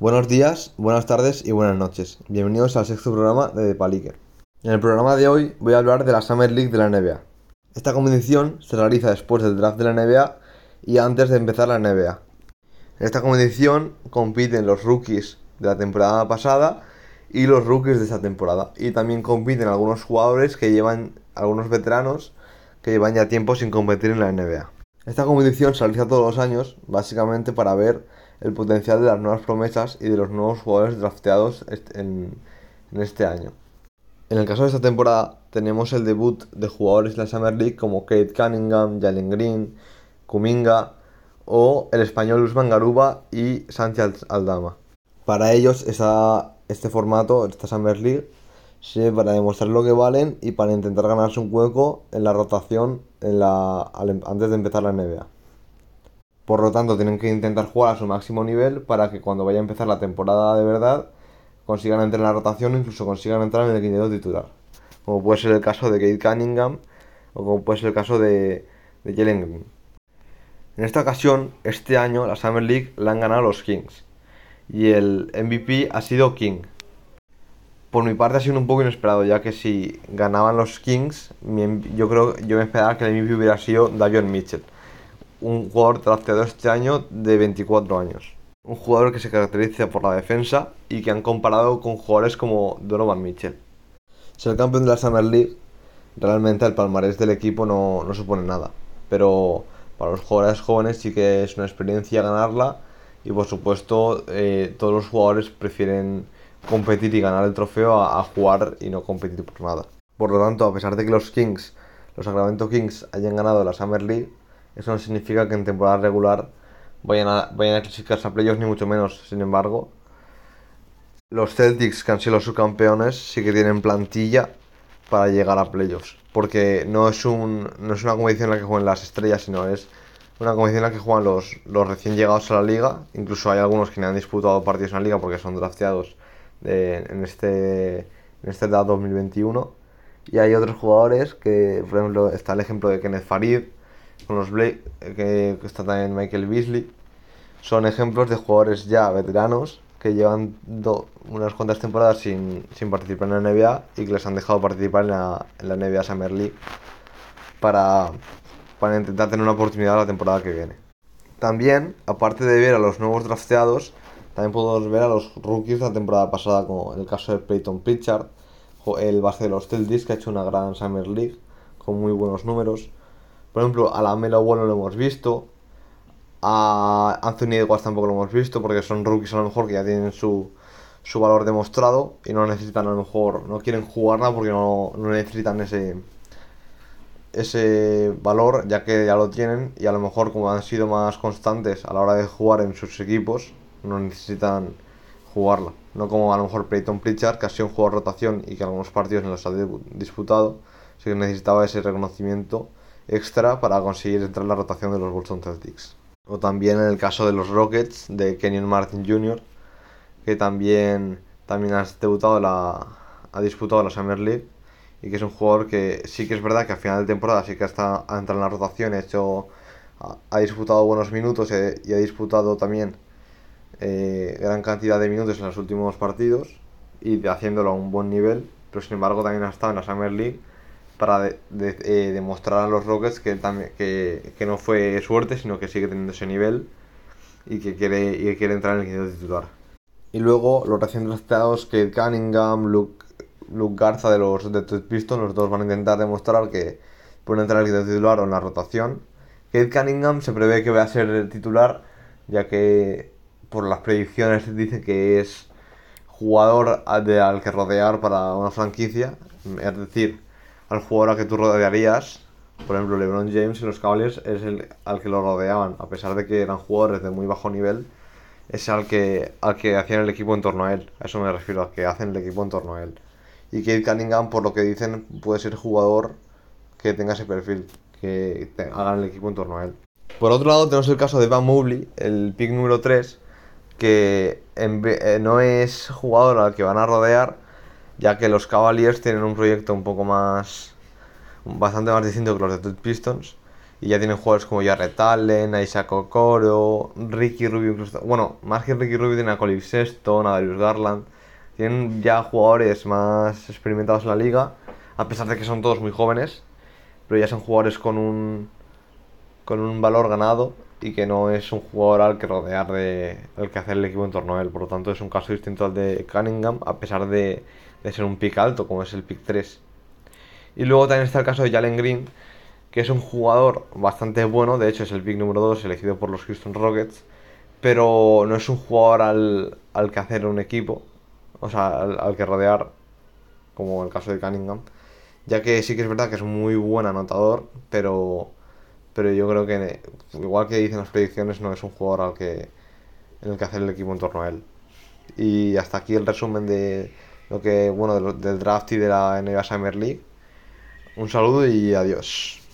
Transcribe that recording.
Buenos días, buenas tardes y buenas noches. Bienvenidos al sexto programa de The Palique. En el programa de hoy voy a hablar de la Summer League de la NBA. Esta competición se realiza después del draft de la NBA y antes de empezar la NBA. En esta competición compiten los rookies de la temporada pasada y los rookies de esta temporada. Y también compiten algunos jugadores que llevan, algunos veteranos que llevan ya tiempo sin competir en la NBA. Esta competición se realiza todos los años, básicamente para ver el potencial de las nuevas promesas y de los nuevos jugadores drafteados en, este año. En el caso de esta temporada tenemos el debut de jugadores de la Summer League como Kate Cunningham, Jalen Green, Kuminga o el español Usman Garuba y Sánchez Aldama. Para ellos este formato, esta Summer League, sirve para demostrar lo que valen y para intentar ganarse un hueco en la rotación em, antes de empezar la NBA. Por lo tanto, tienen que intentar jugar a su máximo nivel para que cuando vaya a empezar la temporada de verdad consigan entrar en la rotación o incluso consigan entrar en el quinteto titular. Como puede ser el caso de Kate Cunningham o como puede ser el caso de, de Jalen Green. En esta ocasión, este año, la Summer League la han ganado los Kings. Y el MVP ha sido King. Por mi parte ha sido un poco inesperado, ya que si ganaban los Kings, yo creo yo me esperaba que el MVP hubiera sido Davion Mitchell. Un jugador drafteado este año de 24 años un jugador que se caracteriza por la defensa y que han comparado con jugadores como Donovan Mitchell. Ser campeón de la Summer League, realmente el palmarés del equipo no, supone nada, pero para los jugadores jóvenes sí que es una experiencia ganarla y por supuesto eh, todos los jugadores prefieren competir y ganar el trofeo a, jugar y no competir por nada. Por lo tanto, a pesar de que los Kings, los Sacramento Kings hayan ganado la Summer League, eso no significa que en temporada regular vayan a, vayan a clasificarse a playoffs, ni mucho menos. Sin embargo, los Celtics, que han sido subcampeones, sí que tienen plantilla para llegar a playoffs. Porque no es, un, no es una competición en la que juegan las estrellas, sino es una competición en la que juegan los, los recién llegados a la liga. Incluso hay algunos que no han disputado partidos en la liga porque son drafteados en este en este 2021. Y hay otros jugadores que, por ejemplo, está el ejemplo de Kenneth Farid, los Blake, que, está también Michael Beasley, son ejemplos de jugadores ya veteranos que llevan unas cuantas temporadas sin, participar en la NBA y que les han dejado participar en la, en la NBA Summer League para, para intentar tener una oportunidad la temporada que viene. También, aparte de ver a los nuevos drafteados, también podemos ver a los rookies de la temporada pasada, como en el caso de Peyton Pritchard, el base de los Celtics, que ha hecho una gran Summer League con muy buenos números. Por ejemplo, a la Melo bueno lo hemos visto. A Anthony Edwards tampoco lo hemos visto porque son rookies a lo mejor que ya tienen su, su valor demostrado y no necesitan a lo mejor, no quieren jugarla porque no, no necesitan ese, ese valor ya que ya lo tienen y a lo mejor como han sido más constantes a la hora de jugar en sus equipos no necesitan jugarla. No como a lo mejor Peyton Pritchard que ha sido un jugador de rotación y que algunos partidos no los ha disputado, sí que necesitaba ese reconocimiento extra para conseguir entrar en la rotación de los Boston Celtics. O también en el caso de los Rockets de Kenyon Martin Jr., que también, también ha debutado la, ha disputado la Summer League y que es un jugador que sí que es verdad que a final de temporada sí que está, ha entrado en la rotación, ha, hecho, ha, disputado buenos minutos y, ha disputado también eh, gran cantidad de minutos en los últimos partidos y haciéndolo a un buen nivel, pero sin embargo también ha estado en la Summer League para eh, demostrar a los Rockets que, que, que, no fue suerte, sino que sigue teniendo ese nivel y que quiere, y que quiere entrar en el equipo titular. Y luego los recién drafteados que Cunningham, Luke, Luke Garza de los de Pistons, los dos van a intentar demostrar que pueden entrar en el equipo titular o en la rotación. Kate Cunningham se prevé que va a ser el titular, ya que por las predicciones dice que es jugador al que rodear para una franquicia, es decir, al jugador al que tú rodearías. Por ejemplo, LeBron James en los Cavaliers es el al que lo rodeaban, a pesar de que eran jugadores de muy bajo nivel, es al que, al que hacían el equipo en torno a él. A eso me refiero, al que hacen el equipo en torno a él. Y Kate Cunningham, por lo que dicen, puede ser jugador que tenga ese perfil, que hagan el equipo en torno a él. Por otro lado, tenemos el caso de Van Mobley, el pick número 3, que eh, no es jugador al que van a rodear, ya que los Cavaliers tienen un proyecto un poco más, bastante más distinto que los de Pistons, Y ya tienen jugadores como Jarrett Allen, Isaac Okoro, Ricky Rubio, incluso. Bueno, más que Ricky Rubio, tienen a Colin Sexton, a Darius Garland. Tienen ya jugadores más experimentados en la liga, a pesar de que son todos muy jóvenes, pero ya son jugadores con un, con un valor ganado y que no es un jugador al que rodear de el que hacer el equipo en torno a él. Por lo tanto, es un caso distinto al de Cunningham, a pesar de, de ser un pick alto, como es el pick 3. Y luego también está el caso de Jalen Green, que es un jugador bastante bueno, de hecho es el pick número 2 elegido por los Houston Rockets, pero no es un jugador al, al que hacer un equipo, o sea, al, al que rodear, como el caso de Cunningham, ya que sí que es verdad que es muy buen anotador, pero pero yo creo que igual que dicen las predicciones no es un jugador al que en el que hacer el equipo en torno a él y hasta aquí el resumen de lo que bueno del, del draft y de la NBA Summer League. Un saludo y adiós